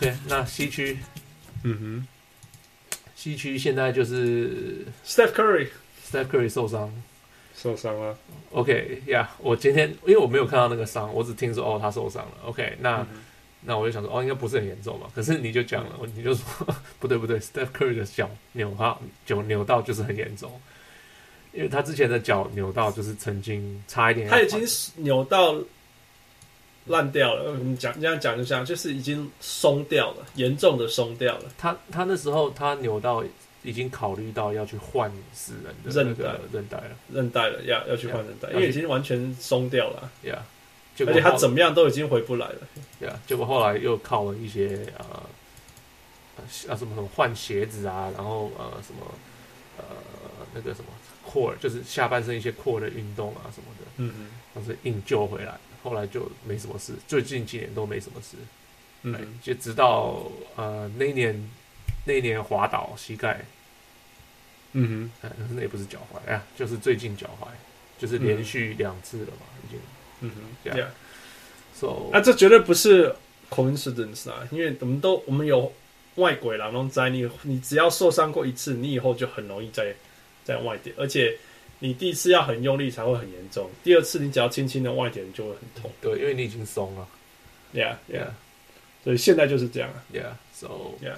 OK，那西区，嗯哼，西区现在就是 Steph Curry，Steph Curry 受伤，受伤了。OK，呀、yeah,，我今天因为我没有看到那个伤，我只听说哦他受伤了。OK，那、嗯、那我就想说哦应该不是很严重嘛。可是你就讲了，嗯、你就说 不对不对，Steph Curry 的脚扭到就扭到就是很严重，因为他之前的脚扭到就是曾经差一点，他已经扭到。烂掉了，我们讲这样讲就这样，就是已经松掉了，严重的松掉了。他他那时候他扭到，已经考虑到要去换死人的韧带韧带了，韧带了，要要去换韧带，因为已经完全松掉了。呀，而且他怎么样都已经回不来了。呀，结果后来又靠了一些呃啊什么什么换鞋子啊，然后呃什么呃那个什么 core，就是下半身一些 core 的运动啊什么的，嗯嗯，然后是硬救回来。后来就没什么事，最近几年都没什么事，嗯，就直到呃那一年那一年滑倒膝盖，嗯哼，那也不是脚踝，哎呀，就是最近脚踝，就是连续两次了嘛，已经，嗯哼，这样，so 啊，这绝对不是 coincidence 啊，因为我们都我们有外鬼啦，然后在你你只要受伤过一次，你以后就很容易再再外点，而且。你第一次要很用力才会很严重，第二次你只要轻轻的外点就会很痛。对，因为你已经松了。Yeah, yeah. 所以现在就是这样。Yeah, so yeah,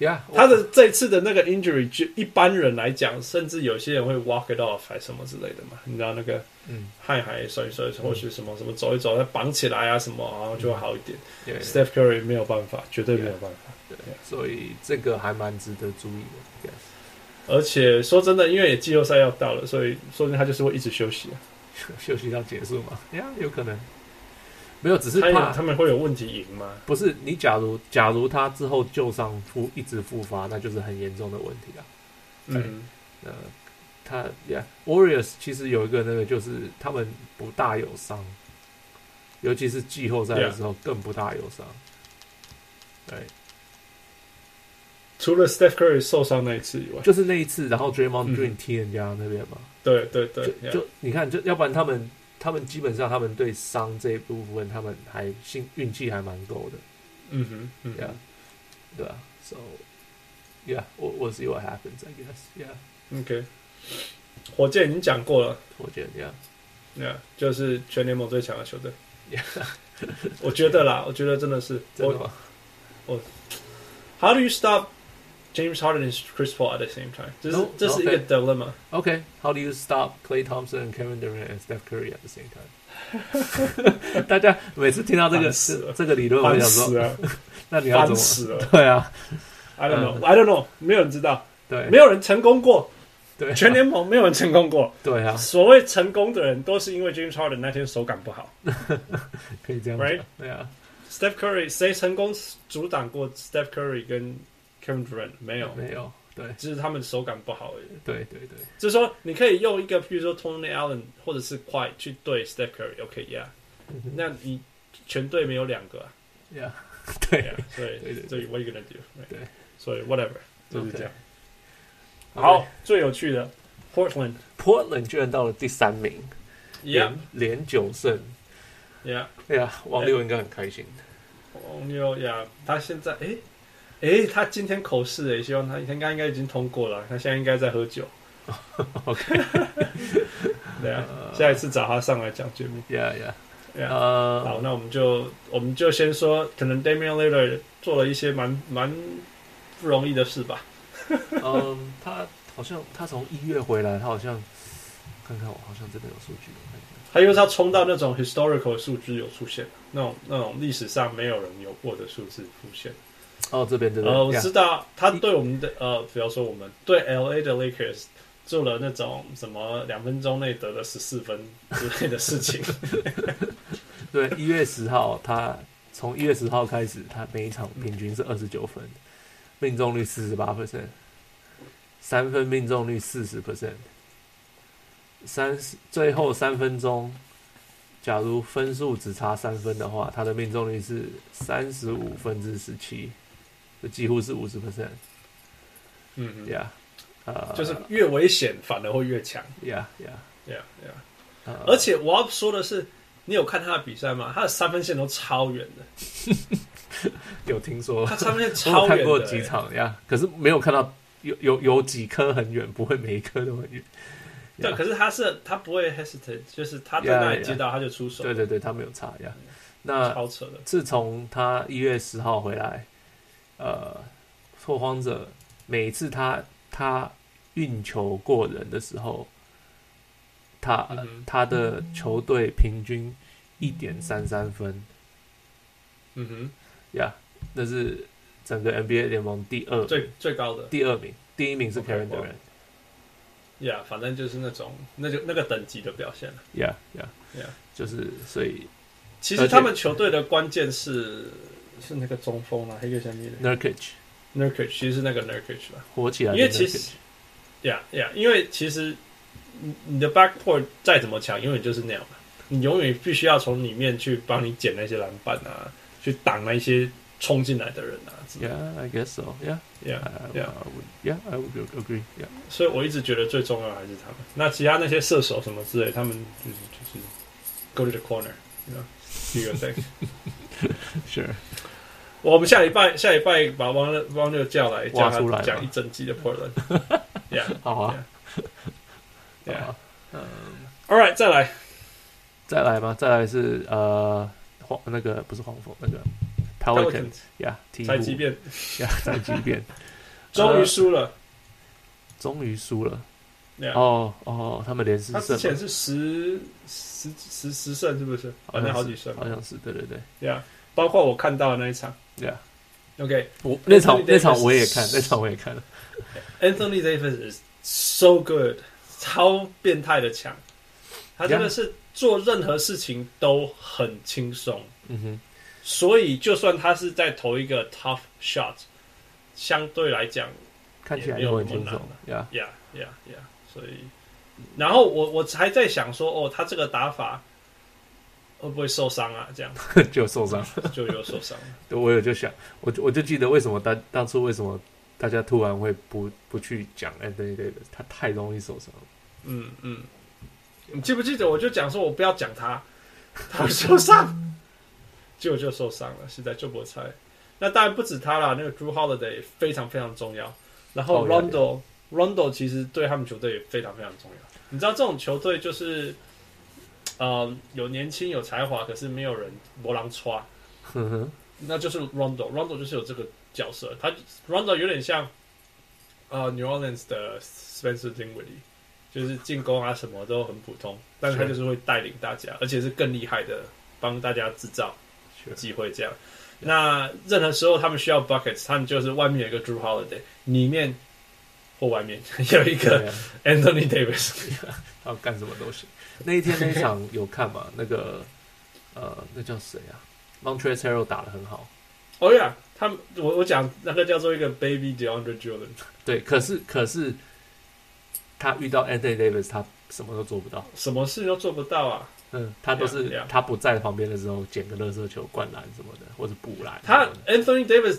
yeah. 他的这次的那个 injury，就一般人来讲，甚至有些人会 walk it off 还什么之类的嘛。你知道那个，嗯，嗨嗨，所以所以或许什么什么走一走，再绑起来啊什么，然后就会好一点。对，Steph Curry 没有办法，绝对没有办法。对，所以这个还蛮值得注意的。Yes. 而且说真的，因为季后赛要到了，所以说不定他就是会一直休息啊，休息到结束嘛？呀，有可能没有，只是怕他们会有问题赢吗？不是，你假如假如他之后旧伤复一直复发，那就是很严重的问题啊。嗯，呃，他呀，Warriors 其实有一个那个，就是他们不大有伤，尤其是季后赛的时候更不大有伤。对。除了 Steph Curry 受伤那一次以外，就是那一次，然后 Draymond Green 踢人家那边嘛。对对对，就就你看，就要不然他们他们基本上他们对伤这一部分，他们还幸运气还蛮够的。嗯哼，嗯，Yeah，对吧？So yeah，我我 see what happens，I guess，Yeah，OK。火箭已经讲过了，火箭，Yeah，Yeah，就是全联盟最强的球队。Yeah，我觉得啦，我觉得真的是我我 How do you James Harden is Chris Paul at the same time. This, no, is, this okay. is a dilemma. Okay, how do you stop Clay Thompson and Kevin Durant and Steph Curry at the same time? 大家每次听到这个这个理论，我想说，那你要怎么？对啊，I uh, uh, uh, don't know,、嗯、I don't know，没有人知道，对，没有人成功过，对、啊，全联盟没有人成功过，对啊。所谓成功的人，都是因为 James Harden 那天手感不好，可以这样，right？对啊。Steph Curry 谁成功阻挡过 Steph Curry 跟？Kevin Durant 没有，没有，对，只是他们手感不好而已。对对对，就是说，你可以用一个，比如说 Tony Allen 或者是 Kawhi 去对 Steph Curry，OK，Yeah，那你全队没有两个啊，Yeah，对啊，所以所以 What you gonna do？对，所以 Whatever 就是这样。好，最有趣的 Portland，Portland 居然到了第三名，Yeah，连九胜，Yeah，哎呀，王六应该很开心。王六呀，他现在哎。哎，他今天口试哎，希望他应该应该已经通过了。他现在应该在喝酒。OK，对啊，下一次找他上来讲节目。Yeah, yeah, yeah. 好，那我们就我们就先说，可能 Damian Lillard 做了一些蛮蛮不容易的事吧。嗯，他好像他从一月回来，他好像看看我好像真的有数据。他因为他冲到那种 historical 数据有出现，那种那种历史上没有人有过的数字出现。哦，这边对对，呃，我知道他对我们的呃，比方说我们对 LA 的 Lakers 做了那种什么两分钟内得了十四分之类的事情。对，一月十号，他从一月十号开始，他每一场平均是二十九分，命中率四十八 percent，三分命中率四十 percent，三十最后三分钟，假如分数只差三分的话，他的命中率是三十五分之十七。就几乎是五十 percent，嗯嗯，Yeah，呃，就是越危险反而会越强，Yeah Yeah Yeah Yeah Yeah，而且我要说的是，你有看他的比赛吗？他的三分线都超远的。有听说他三分线超远的、欸，看过几场呀，可是没有看到有有有几颗很远，不会每一颗都很远。对，可是他是他不会 hesitate，就是他在那里接到他就出手。对对对，他没有差呀。那超扯的。自从他一月十号回来，呃，拓荒者每次他他运球过人的时候，他、嗯、他的球队平均一点三三分。嗯哼，呀，那是整个 NBA 联盟第二最最高的第二名，第一名是 Kevin Durant。呀，yeah, 反正就是那种，那就那个等级的表现了。呀呀呀，就是所以，其实他们球队的关键是是那个中锋啊，黑个下面的 Nurkic，Nurkic 其实是那个 Nurkic 吧，火起来。因为其实，呀呀，因为其实你你的 backcourt 再怎么强，永远就是那样嘛，你永远必须要从里面去帮你捡那些篮板啊，去挡那些。冲进来的人啊，Yeah, I guess so. Yeah，Yeah，Yeah，I would. Yeah，I would agree. Yeah. 所以我一直觉得最重要的还是他们。那其他那些射手什么之类，他们就是就是 go to the corner, you know, do your thing. Sure. 我们下礼拜下礼拜把汪六汪六叫来，叫他讲一整季的 Portland. Yeah. 好啊。Yeah. 嗯。All right，再来，再来吗？再来是呃黄那个不是黄蜂那个。Pelicans 呀，才几遍呀，才几遍，终于输了，终于输了。哦哦，他们连十胜，他之前是十十十十胜，是不是？好像好几胜，好像是，对对对。呀，包括我看到的那一场。呀，OK，我那场那场我也看，那场我也看了。Anthony Davis is so good，超变态的强，他真的是做任何事情都很轻松。嗯哼。所以，就算他是在投一个 tough shot，相对来讲看起来没有很轻松。呀呀呀呀！所以，然后我我还在想说，哦，他这个打法会不会受伤啊？这样 就受伤，就有受伤。对，我有就想，我我就记得为什么当当初为什么大家突然会不不去讲 Anthony Davis，他太容易受伤。嗯嗯，你记不记得？我就讲说我不要讲他，他会受伤。就就受伤了，现在就不猜。那当然不止他啦，那个 Jrue Holiday 非常非常重要。然后 Rondo Rondo 其实对他们球队也非常非常重要。你知道这种球队就是，呃，有年轻有才华，可是没有人磨狼刷。那就是 Rondo Rondo 就是有这个角色。他 Rondo 有点像呃 New Orleans 的 Spencer Dinwiddie，就是进攻啊什么都很普通，但是他就是会带领大家，而且是更厉害的，帮大家制造。机会这样，那任何时候他们需要 buckets，他们就是外面有一个 Drew Holiday，里面或外面 有一个 Anthony Davis，要干什么都行。那一天那一场有看吗？那个呃，那叫谁啊？Montrezl Harrell 打的很好。哦呀，他们我我讲那个叫做一个 Baby DeAndre Jordan。对，可是可是他遇到 Anthony Davis，他什么都做不到，什么事都做不到啊。嗯，他都是他不在旁边的时候捡个垃圾球灌篮什么的，或者补篮。他 Anthony Davis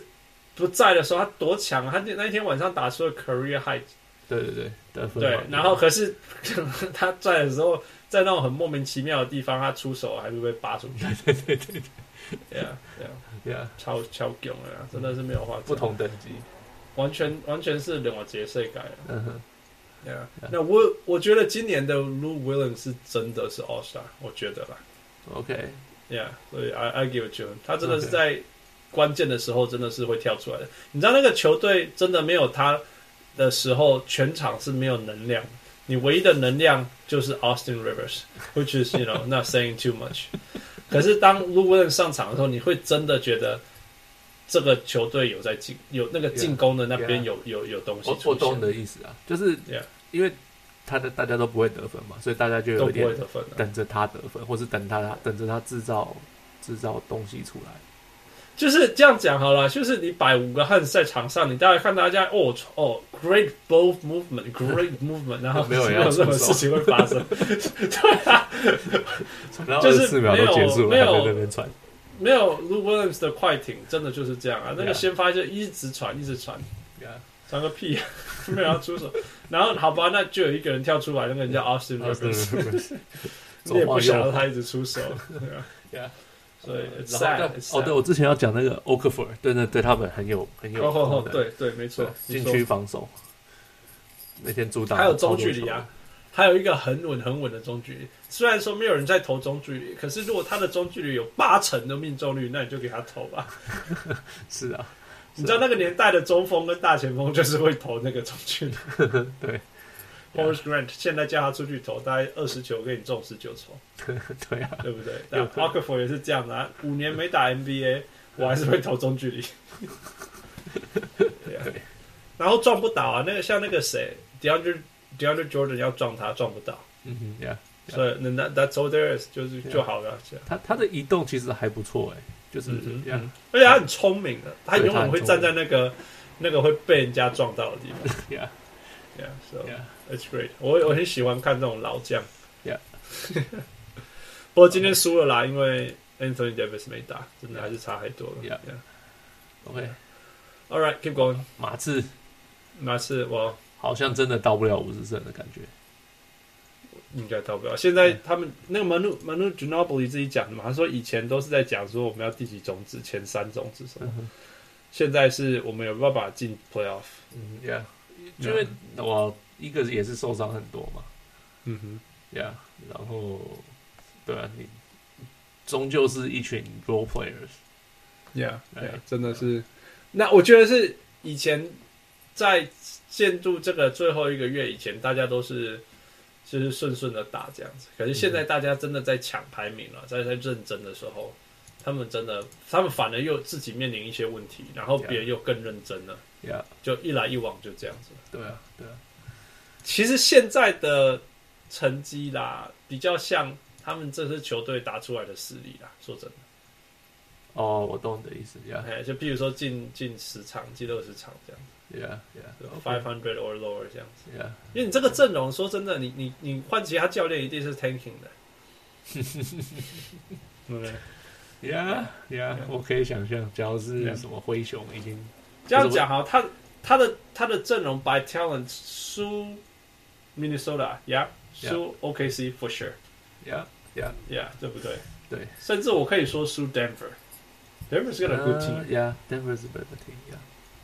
不在的时候，他多强啊！他那一天晚上打出了 Career High。对对对，得分。对，然后可是 他在的时候，在那种很莫名其妙的地方，他出手还是被扒出去。对对对对，对啊对啊，超超囧啊！真的是没有话。不同等级，完全完全是两个节世界。嗯哼。Yeah. Yeah. 那我我觉得今年的 Lou Williams 是真的是 All Star，我觉得啦。OK，Yeah，所以 I I give it to him，他真的是在关键的时候真的是会跳出来的。你知道那个球队真的没有他的时候，全场是没有能量。你唯一的能量就是 Austin Rivers，which is you know not saying too much。可是当 Williams 上场的时候，你会真的觉得。这个球队有在进，有那个进攻的那边有.有有东西。我我懂你的意思啊，就是因为他的大家都不会得分嘛，所以大家就有点等着他得分，或是等他等着他制造制造东西出来。就是这样讲好了，就是你摆五个汉在场上，你大概看大家哦哦，great ball movement，great movement，然后没有没有任何事情会发生。对啊，就是四秒都结束了，没有在那边传。没有 Lou Williams 的快艇，真的就是这样啊.那个先发就一直传，一直传，传.个屁，没有要出手。然后好吧，那就有一个人跳出来，那个人叫 Austin Rivers。你也不想要他一直出手，对啊所以哦，对，我之前要讲那个 Okafor，对对对，他们很有很有，哦对对，没错，禁区防守，那天阻挡，还有中距离啊，还有一个很稳很稳的中距离，虽然说没有人在投中距离，可是如果他的中距离有八成的命中率，那你就给他投吧。是啊，你知道那个年代的中锋跟大前锋就是会投那个中距离，对。Horace Grant 现在叫他出去投，大概二十球给你中十九球，对啊，对不对？对 Okafor 也是这样的啊，五年没打 NBA，我还是会投中距离。对啊，然后撞不倒啊，那个像那个谁，DeAndre DeAndre Jordan 要撞他撞不倒，嗯哼，Yeah，所以那那 That's all there is，就是就好了。他他的移动其实还不错哎，就是这样，而且他很聪明的，他永远会站在那个那个会被人家撞到的地方。Yeah，Yeah，So。It's great，我我很喜欢看这种老将。Yeah，不过今天输了啦，因为 Anthony Davis 没打，真的还是差太多了。Yeah，OK，All right，keep going。马刺，马刺，我好像真的到不了五十胜的感觉，应该到不了。现在他们那个 Manu Manu Ginobili 自己讲的嘛，他说以前都是在讲说我们要第几种子，前三种子什么，现在是我们有办法进 Playoff。嗯，Yeah，因为我。一个也是受伤很多嘛，嗯哼，呀，yeah, 然后，对啊，你终究是一群 role players，yeah，对啊，真的是，那我觉得是以前在建筑这个最后一个月以前，大家都是就是顺顺的打这样子，可是现在大家真的在抢排名了，在在认真的时候，他们真的，他们反而又自己面临一些问题，然后别人又更认真了，呀，yeah. 就一来一往就这样子，对啊，对啊。其实现在的成绩啦，比较像他们这支球队打出来的实力啦。说真的，哦，我懂你的意思，呀，就比如说进进十场、进二十场这样子，Yeah，Yeah，Five hundred or lower 这样子，Yeah，因为你这个阵容，说真的，你你你换其他教练一定是 tanking 的，对不对？Yeah，Yeah，我可以想象，假如是什么灰熊已经这样讲哈，他他的他的阵容 by talent 输。Minnesota，yeah，输 OKC for sure，yeah，yeah，yeah，对不对？对，甚至我可以说输 Denver，Denver 是个 good team，yeah，Denver 是 better team，yeah，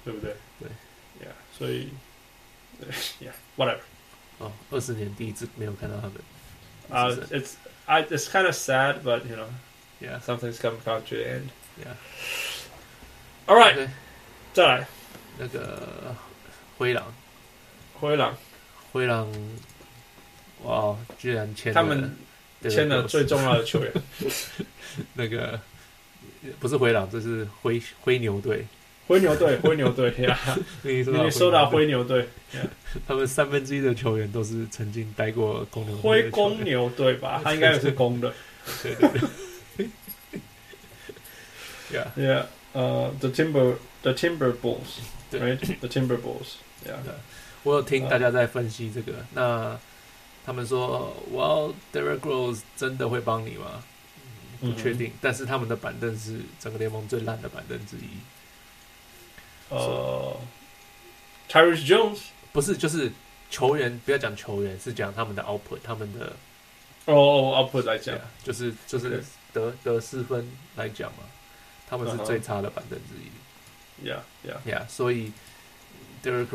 对不对？对，yeah，所以，yeah，whatever。哦，二十年第一次没有看到他们。啊，it's I it's kind of sad, but you know, yeah, something's coming to the end. Yeah. All right，再来那个灰狼，灰狼。 灰狼，哇！居然签他们签了最重要的球员，那个不是灰狼，这是灰灰牛队。灰牛队，灰牛队呀！你说到灰牛队，他们三分之一的球员都是曾经待过公牛。灰公牛队吧，他应该也是公的。对对对。Yeah, yeah. 呃，The Timber, The Timber Bulls, right? The Timber Bulls. Yeah. 我有听大家在分析这个，呃、那他们说，Well, Derrick Rose 真的会帮你吗？不确定，嗯、但是他们的板凳是整个联盟最烂的板凳之一。呃，Tyus Jones 不是，就是球员，不要讲球员，是讲他们的 output，他们的哦、oh,，output 来讲，就是就是得.得四分来讲嘛，他们是最差的板凳之一。Yeah, yeah, yeah，所以。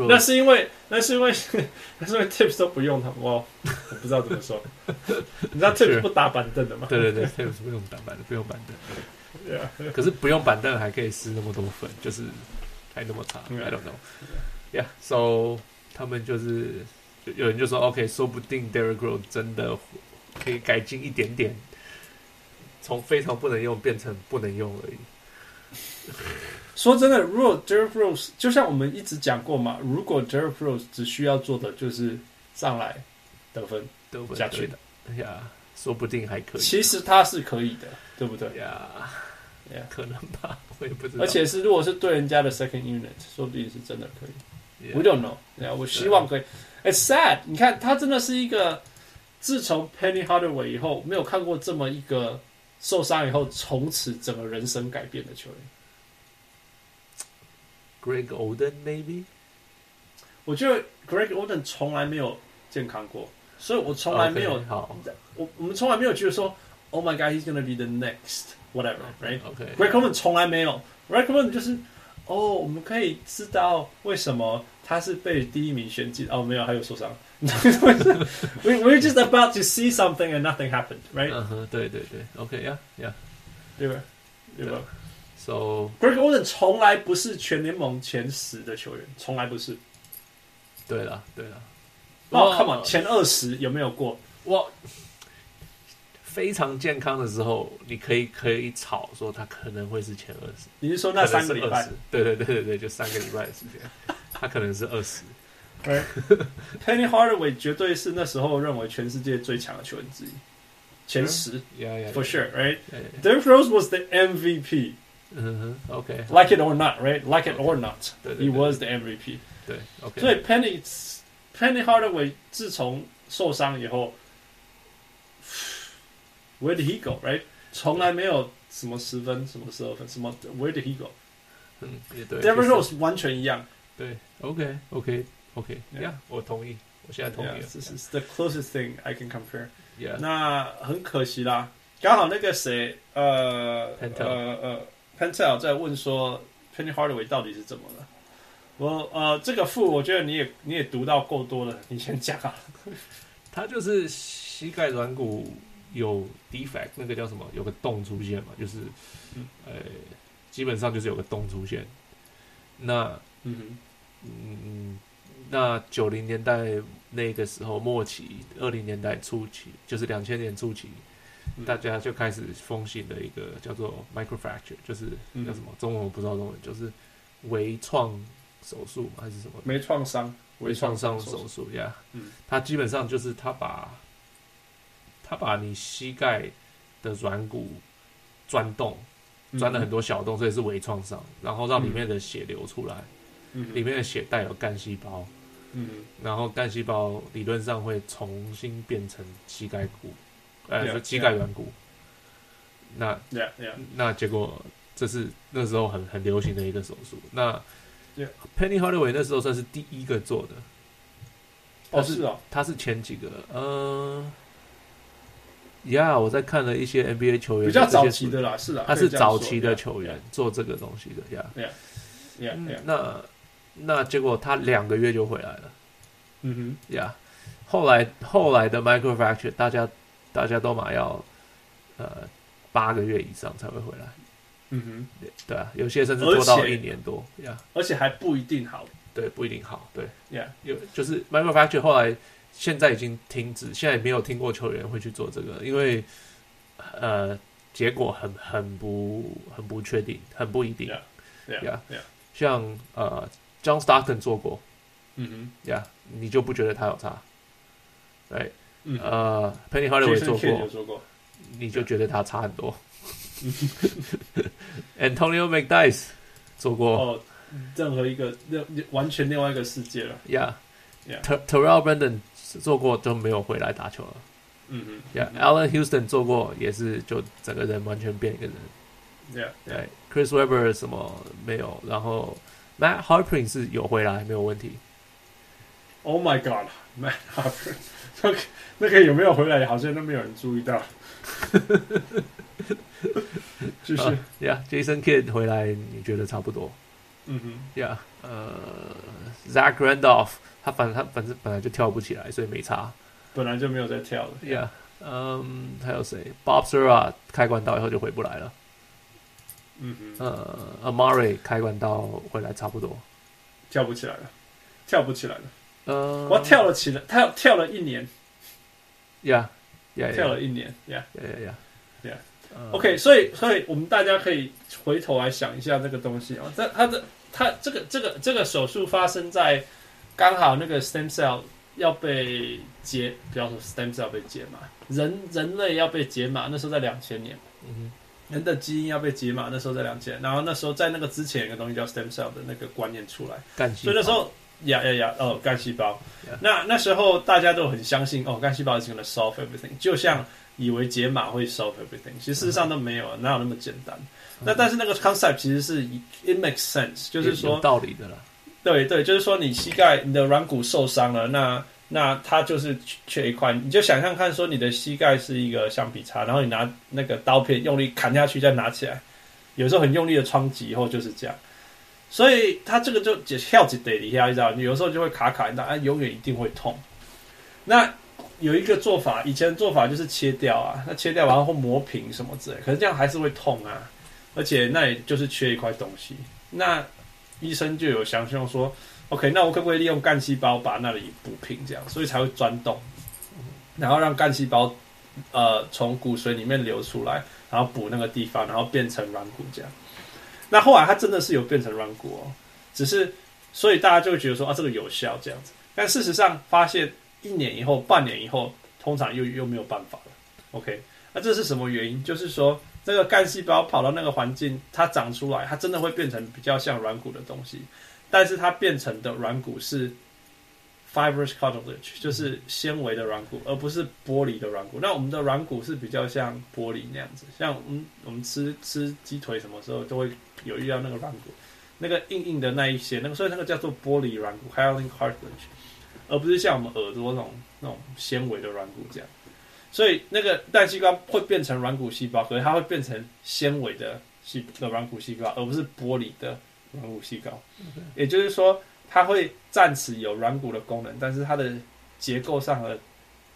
那是因为，那是因为，那是因为 Tips 都不用他们，我我不知道怎么说。你知道 Tips 不打板凳的吗？对对对，Tips 不用打板凳，不用板凳。可是不用板凳还可以失那么多粉，就是还那么差。I don't know. Yeah, so 他们就是有人就说，OK，说不定 Derrick Rose 真的可以改进一点点，从非常不能用变成不能用而已。说真的，如果 Derrick Rose 就像我们一直讲过嘛，如果 Derrick Rose 只需要做的就是上来得分，得分下去的，哎呀，说不定还可以。其实他是可以的，对不对？呀，呀，可能吧，我也不知道。而且是如果是对人家的 second unit，说不定是真的可以。We don't know。呀，我希望可以。It's sad，你看他真的是一个，自从 Penny Hardaway 以后，没有看过这么一个受伤以后从此整个人生改变的球员。Greg Oden maybe，我觉得 Greg Oden 从来没有健康过， 所以我从来没有 OK，好我我们从来没有觉得说，Oh my God，he's gonna be the next whatever，right？Greg OK， Coleman 从来没有，Greg Coleman 就是哦，我们可以知道为什么他是被第一名选进哦，没有，还有受伤。 we we're just about to see something and nothing happened，right？嗯哼，对对对，OK，yeah，yeah，对吧？对吧 So？Greg Coleman 从来不是全联盟前十的球员，从来不是。对了对了，哦，Come on，前二十有没有过？哇，非常健康的时候，你可以可以吵说他可能会是前二十。你是说那三个礼拜？对对对对对，就三个礼拜的时间，他可能是二十。Penny Hardaway 绝对是那时候认为全世界最强的球员之一，前十 Yeah, yeah, for sure, right? yeah, yeah. Derrick Rose was the MVP. 嗯哼，OK， Like it or not, right? Like it or not, 对对 he 对 was the MVP. 对，OK。所以 Penny Penny Hardaway 自从受伤以后，Where did he go, right? 从来没有什么十分，什么十二分，什么 Where did he go? 嗯，也对。 Derrick 就是 Rose 完全一样。对，OK，OK，OK，Yeah，我同意，我现在同意 Yeah, 了。 this is the closest thing I can compare. Yeah，那很可惜啦，刚好那个谁，呃 Pentel 呃呃 ，Pentel 在问说 Penny Hardaway 到底是怎么了？我呃，这个负我觉得你也你也读到够多了，你先讲啊。他就是膝盖软骨有 defect，那个叫什么？有个洞出现嘛，就是，嗯呃，基本上就是有个洞出现。那嗯嗯，那九零年代那个时候末期，二零年代初期，就是两千年初期，嗯大家就开始风行的一个叫做 microfracture，就是嗯。叫什么？中文我不知道中文，就是微创手术吗？还是什么？微创伤，微创伤手手术呀，嗯。它基本上就是它把，它把你膝盖的软骨钻洞，钻了很多小洞，所以是微创伤，然后让里面的血流出来，嗯。里面的血带有干细胞，嗯。然后干细胞理论上会重新变成膝盖骨，呃，Yeah, 是膝盖软骨。那那结果这是那时候很很流行的一个手术。那 Penny Hardaway 那时候算是第一个做的。哦是哦，他是前几个，嗯、呀，我在看了一些 NBA 球员比较早期的啦，是啦，他是早期的球员做这个东西的呀。，Yeah 嗯 Yeah，那那结果他两个月就回来了嗯哼，呀。后来后来的 microfracture 大家大家都嘛要呃八个月以上才会回来，哼，嗯哼，对啊，有些甚至做到一年多呀。而且还不一定好对，不一定好。对，，Yeah，有就是 microfracture 后来现在已经停止，现在也没有听过球员会去做这个，因为呃结果很很不很不确定，很不一定。Yeah Yeah. Yeah，像呃 John Stockton 做过嗯呀你就不觉得他有差？对，哼，嗯，呃，Penny Hardaway 做过，做过，你就觉得他差很多。Antonio McDyess 做过。哦，任何一个另完全另外一个世界了。Yeah, Yeah. Ter- Terrell Brandon 做过就没有回来打球了。嗯嗯 Yeah, Allen Houston 做过也是就整个人完全变一个人。，Yeah，对，Chris Webber 什么没有，然后 Matt Harpring 是有回来没有问题。Oh my God，Matt Harper，那个那个有没有回来，好像都没有人注意到。就是，啊 Yeah，Jason Kidd 回来你觉得差不多嗯哼，？Yeah，呃，Zach Randolph 他反正他反正本来就跳不起来，所以没差。本来就没有在跳了。Yeah，嗯，还有谁？Bob Sura 开关刀以后就回不来了。嗯哼，呃，Amari 开关刀回来差不多。跳不起来了，跳不起来了。呃，我跳了起来，他跳了一年，Yeah，Yeah，跳了一年，Yeah。Yeah，Yeah，Yeah。Yeah 呃 OK，所以所以我们大家可以回头来想一下这个东西哦。这它的它这个这个这个手术发生在刚好那个 stem cell 要被解，不要说 stem cell 被解码，人人类要被解码，那时候在两千年，嗯人的基因要被解码，那时候在两千，然后那时候在那个之前有个东西叫 stem cell 的那个观念出来。所以那时候呀呀呀，哦，干细胞。那那时候大家都很相信，哦，干细胞 is gonna solve everything，就像以为解码会 solve everything，其实事实上都没有，哪有那么简单？那但是那个 concept 其实是 it makes sense，就是说，道理的啦。对对，就是说你膝盖你的软骨受伤了，那那它就是缺一块。你就想象看，说你的膝盖是一个橡皮擦，然后你拿那个刀片用力砍下去，再拿起来，有时候很用力的冲击以后就是这样。所以它这个就跳起得一下，你知道，你有时候就会卡卡，那啊，永远一定会痛。那有一个做法，以前的做法就是切掉啊，那切掉然后磨平什么之类，可是这样还是会痛啊，而且那也就是缺一块东西。那医生就有想象说，OK，那我可不可以利用干细胞把那里补平，这样，所以才会钻洞，然后让干细胞呃从骨髓里面流出来，然后补那个地方，然后变成软骨这样。那后来它真的是有变成软骨哦，只是所以大家就会觉得说啊，这个有效这样子，但事实上发现。一年以后、半年以后，通常又又没有办法了。OK，那这是什么原因？就是说，这个干细胞跑到那个环境，它长出来，它真的会变成比较像软骨的东西，但是它变成的软骨是 fibrous cartilage，就是纤维的软骨，而不是玻璃的软骨。那我们的软骨是比较像玻璃那样子，像我们我们吃吃鸡腿什么时候都会有遇到那个软骨，那个硬硬的那一些，那个所以那个叫做玻璃软骨 hyaline cartilage。而不是像我们耳朵那种那种纤维的软骨这样，所以那个干细胞会变成软骨细胞，可是它会变成纤维的细的软骨细胞，而不是玻璃的软骨细胞。也就是说，它会暂时有软骨的功能，但是它的结构上的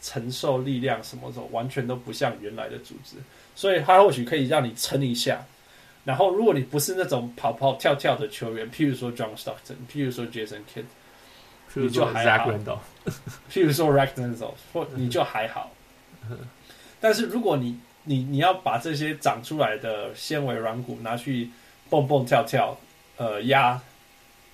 承受力量什么的完全都不像原来的组织，所以它或许可以让你撑一下。然后，如果你不是那种跑跑跳跳的球员，譬如说 John Stockton，譬如说 Jason Kidd。你就还好，譬如说 Ragnar 或你就还好。但是如果你你你要把这些长出来的纤维软骨拿去蹦蹦跳跳，呃压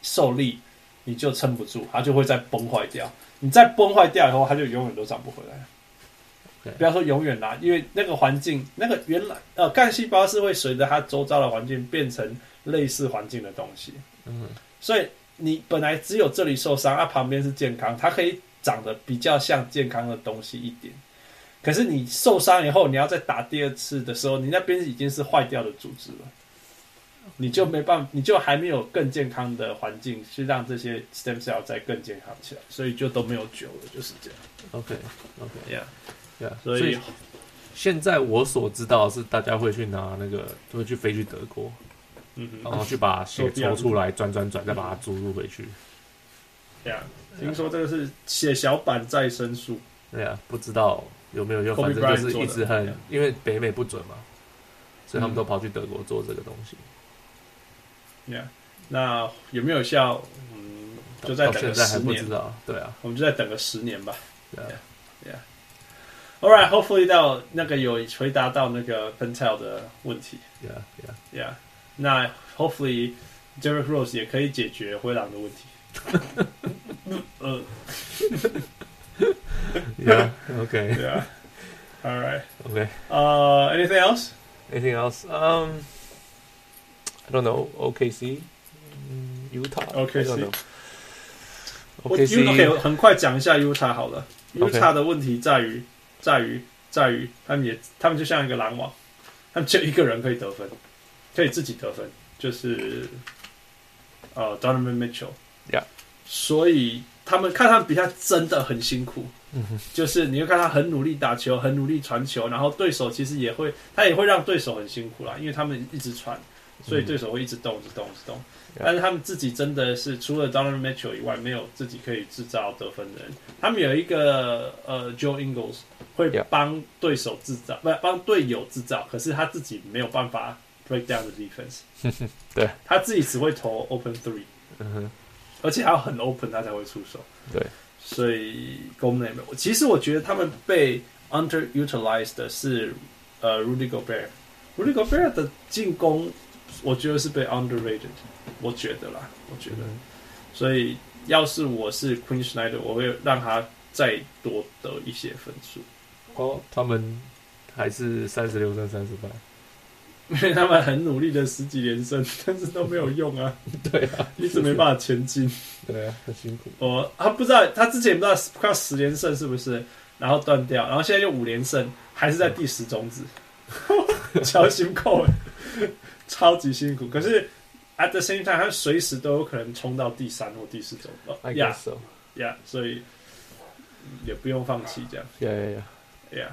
受力，你就撑不住，它就会再崩坏掉。你再崩坏掉以后，它就永远都长不回来。不要说永远啦，因为那个环境，那个原来呃干细胞是会随着它周遭的环境变成类似环境的东西。嗯，所以。你本来只有这里受伤，它、啊、旁边是健康，它可以长得比较像健康的东西一点。可是你受伤以后，你要再打第二次的时候，你那边已经是坏掉的组织了，你就没办法，你就还没有更健康的环境去让这些 stem cell 再更健康起来，所以就都没有救了，就是这样。OK，OK，Yeah，Yeah，所以现在我所知道的是，大家会去拿那个，会去飞去德国。嗯，然后去把血抽出来，转转转，再把它注入回去。对啊，听说这个是血小板再生术。对啊，不知道有没有用，反正就是一直很，因为北美不准嘛，所以他们都跑去德国做这个东西。对啊，那有没有效？嗯，就再等个十年。对啊，我们就再等个十年吧。对啊，对啊。All right, hopefully 到那个有回答到那个 Pentel 的问题。Yeah, yeah, yeah. 那 hopefully Derrick Rose 也可以解决灰狼的问题。呃，Yeah, OK, Yeah, All right, OK. Uh, anything else? Anything else? Um, I don't know. OKC, Utah. OKC. OKC. OK，很快讲一下 Utah 好了。Utah 的问题在于，在于，在于他们也，他们就像一个篮网，他们只有一个人可以得分。可以自己得分，就是呃，Donovan Mitchell，Yeah，所以他们看他们比赛真的很辛苦，嗯哼，就是你会看他很努力打球，很努力传球，然后对手其实也会，他也会让对手很辛苦啦，因为他们一直传，所以对手会一直动，一直动，一直动。但是他们自己真的是除了 Donald Mitchell 以外，没有自己可以制造得分的人。他们有一个呃，Joe Ingles 会帮对手制造，不帮队友制造，可是他自己没有办法。break down the defense，对，他自己只会投 open three，嗯哼，而且还要很 open，他才会出手。对，所以功能没有。其实我觉得他们被 underutilized 的是呃 Rudy Gobert，Rudy Gobert 的进攻，我觉得是被 underrated，我觉得啦，我觉得。嗯、所以要是我是 Queen Schneider，我会让他再多得一些分数。哦，他们还是三十六胜三十八。因 为他们很努力的十几连胜，但是都没有用啊。对啊，一直没办法前进。对啊，很辛苦。哦，他不知道，他之前不知道快要十连胜是不是，然后断掉，然后现在又五连胜，还是在第十种子，超辛苦，超级辛苦。可是 at the same time，他随时都有可能冲到第三或第四种。I guess so. Yeah，所以也不用放弃这样。Yeah, yeah, yeah. Yeah.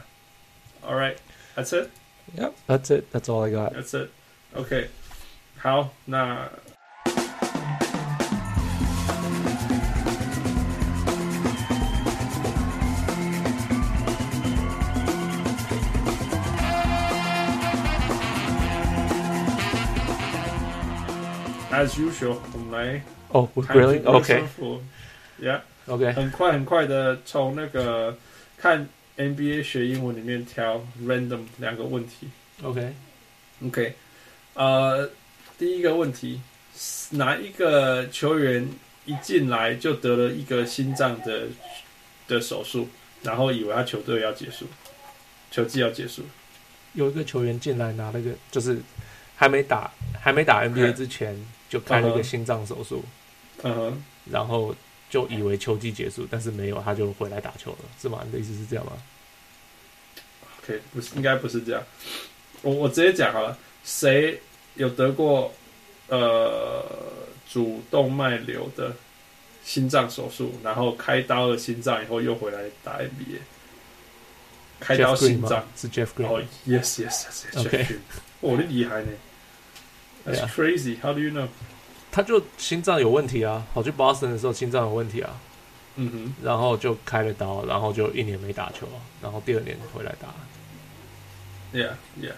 All right. That's it. Yep, that's it. That's all I got. That's it. Okay. 好，那 As usual，我们来 Oh, we're 看 really 这个 okay. 生活 Yeah，Okay. 很快很快的从那个看 NBA 学英文里面挑 random 两个问题。Okay. OK，呃，第一个问题，哪一个球员一进来就得了一个心脏的的手术，然后以为他球队要结束，球季要结束？有一个球员进来拿了个，就是还没打还没打 NBA 之前就开了一个心脏手术，嗯哼，然后就以为秋季结束，但是没有，他就回来打球了，是吗？你的意思是这样吗？OK，不是，应该不是这样。我我直接讲好了，谁有得过呃主动脉瘤的心脏手术，然后开刀了心脏以后又回来打 NBA？开刀心脏？是 Jeff Green 哦、oh,，Yes Yes Yes，Jeff OK Green，哦，你厉害呢，That's crazy，How do you know？他就心脏有问题啊，跑去 Boston 的时候心脏有问题啊，嗯哼，然后就开了刀，然后就一年没打球，然后第二年回来打。Yeah Yeah，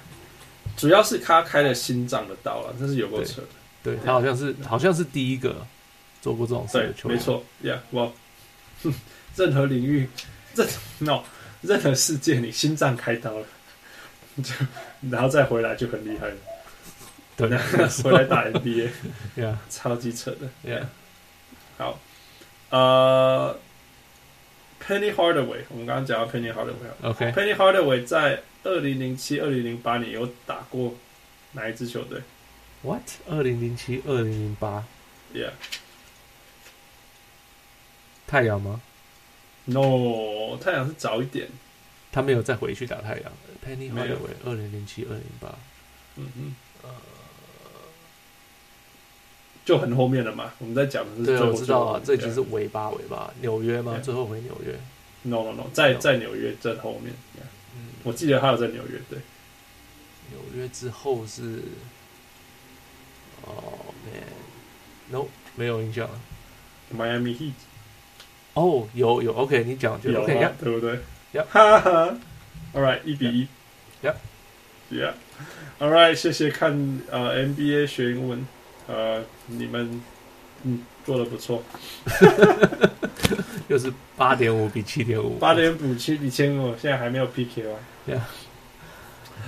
主要是他开了心脏的刀了，这是有够扯的。对他好像是好像是第一个做过这种事的，球员，没错，Yeah，我 任何领域，任 no 任何世界，你心脏开刀了，就然后再回来就很厉害了，对，回来打 NBA，Yeah 超级扯的。Yeah，好，呃，Penny Hardaway，我们刚刚讲到 Penny Hardaway。OK，Penny Hardaway 在二零零七、二零零八年有打过哪一支球队 What？二零零七、二零零八，？Yeah，No，太阳吗？No，？太阳是早一点。他没有再回去打太阳。Penny Hardaway，二零零七、二零零八，嗯嗯，就很后面了嘛。我们在讲的是对，最后我知道啊，这已经是尾巴尾巴。纽约吗最后回纽约。No No No，在在纽约在后面。嗯，我记得他有在纽约，对。纽约之后是，哦、man，no，没有印象。Miami Heat 哦，有有，OK，你讲就有 OK 啊呀，对不对？Yep 哈哈。All right，一比一。Yep Yeah。All right，谢谢看呃 NBA 学英文，呃，你们嗯做的不错，又是八点五比七点五，八点五七比千五，现在还没有 PK 完。Yeah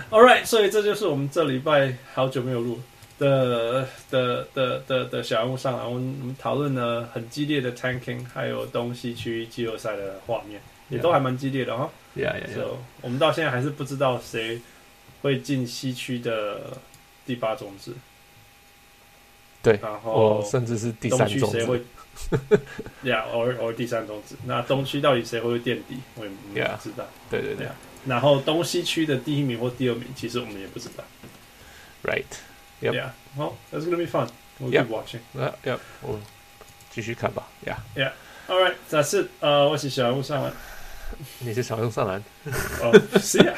All right，所以这就是我们这礼拜好久没有录的的的的的小人物上来，我们我们讨论了很激烈的 tanking，还有东西区季后赛的画面，也都还蛮激烈的哈。，Yeah Yeah So，我们到现在还是不知道谁会进西区的第八种子。对然我后甚至是第三种区谁会子，呀，偶尔偶尔第三种子。那东区到底谁会垫底，我也 Yeah 不知道。对对对 Yeah 然后东西区的第一名或第二名，其实我们也不知道。，Right，Yep Yeah，好，That's gonna be fun. We'll keep watching. 那要我继续看吧 Yeah. Yeah. All right，这是呃，我是小人物上来。你是小用上篮，哦，是呀，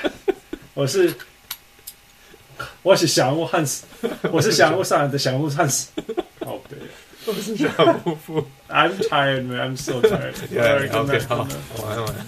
我是我是小人物汉斯，我是小人物上来的小人物汉斯。哦，对我是小夫妇，I'm tired, man. I'm so tired. Good，OK，night, 好 good night.，晚安晚安。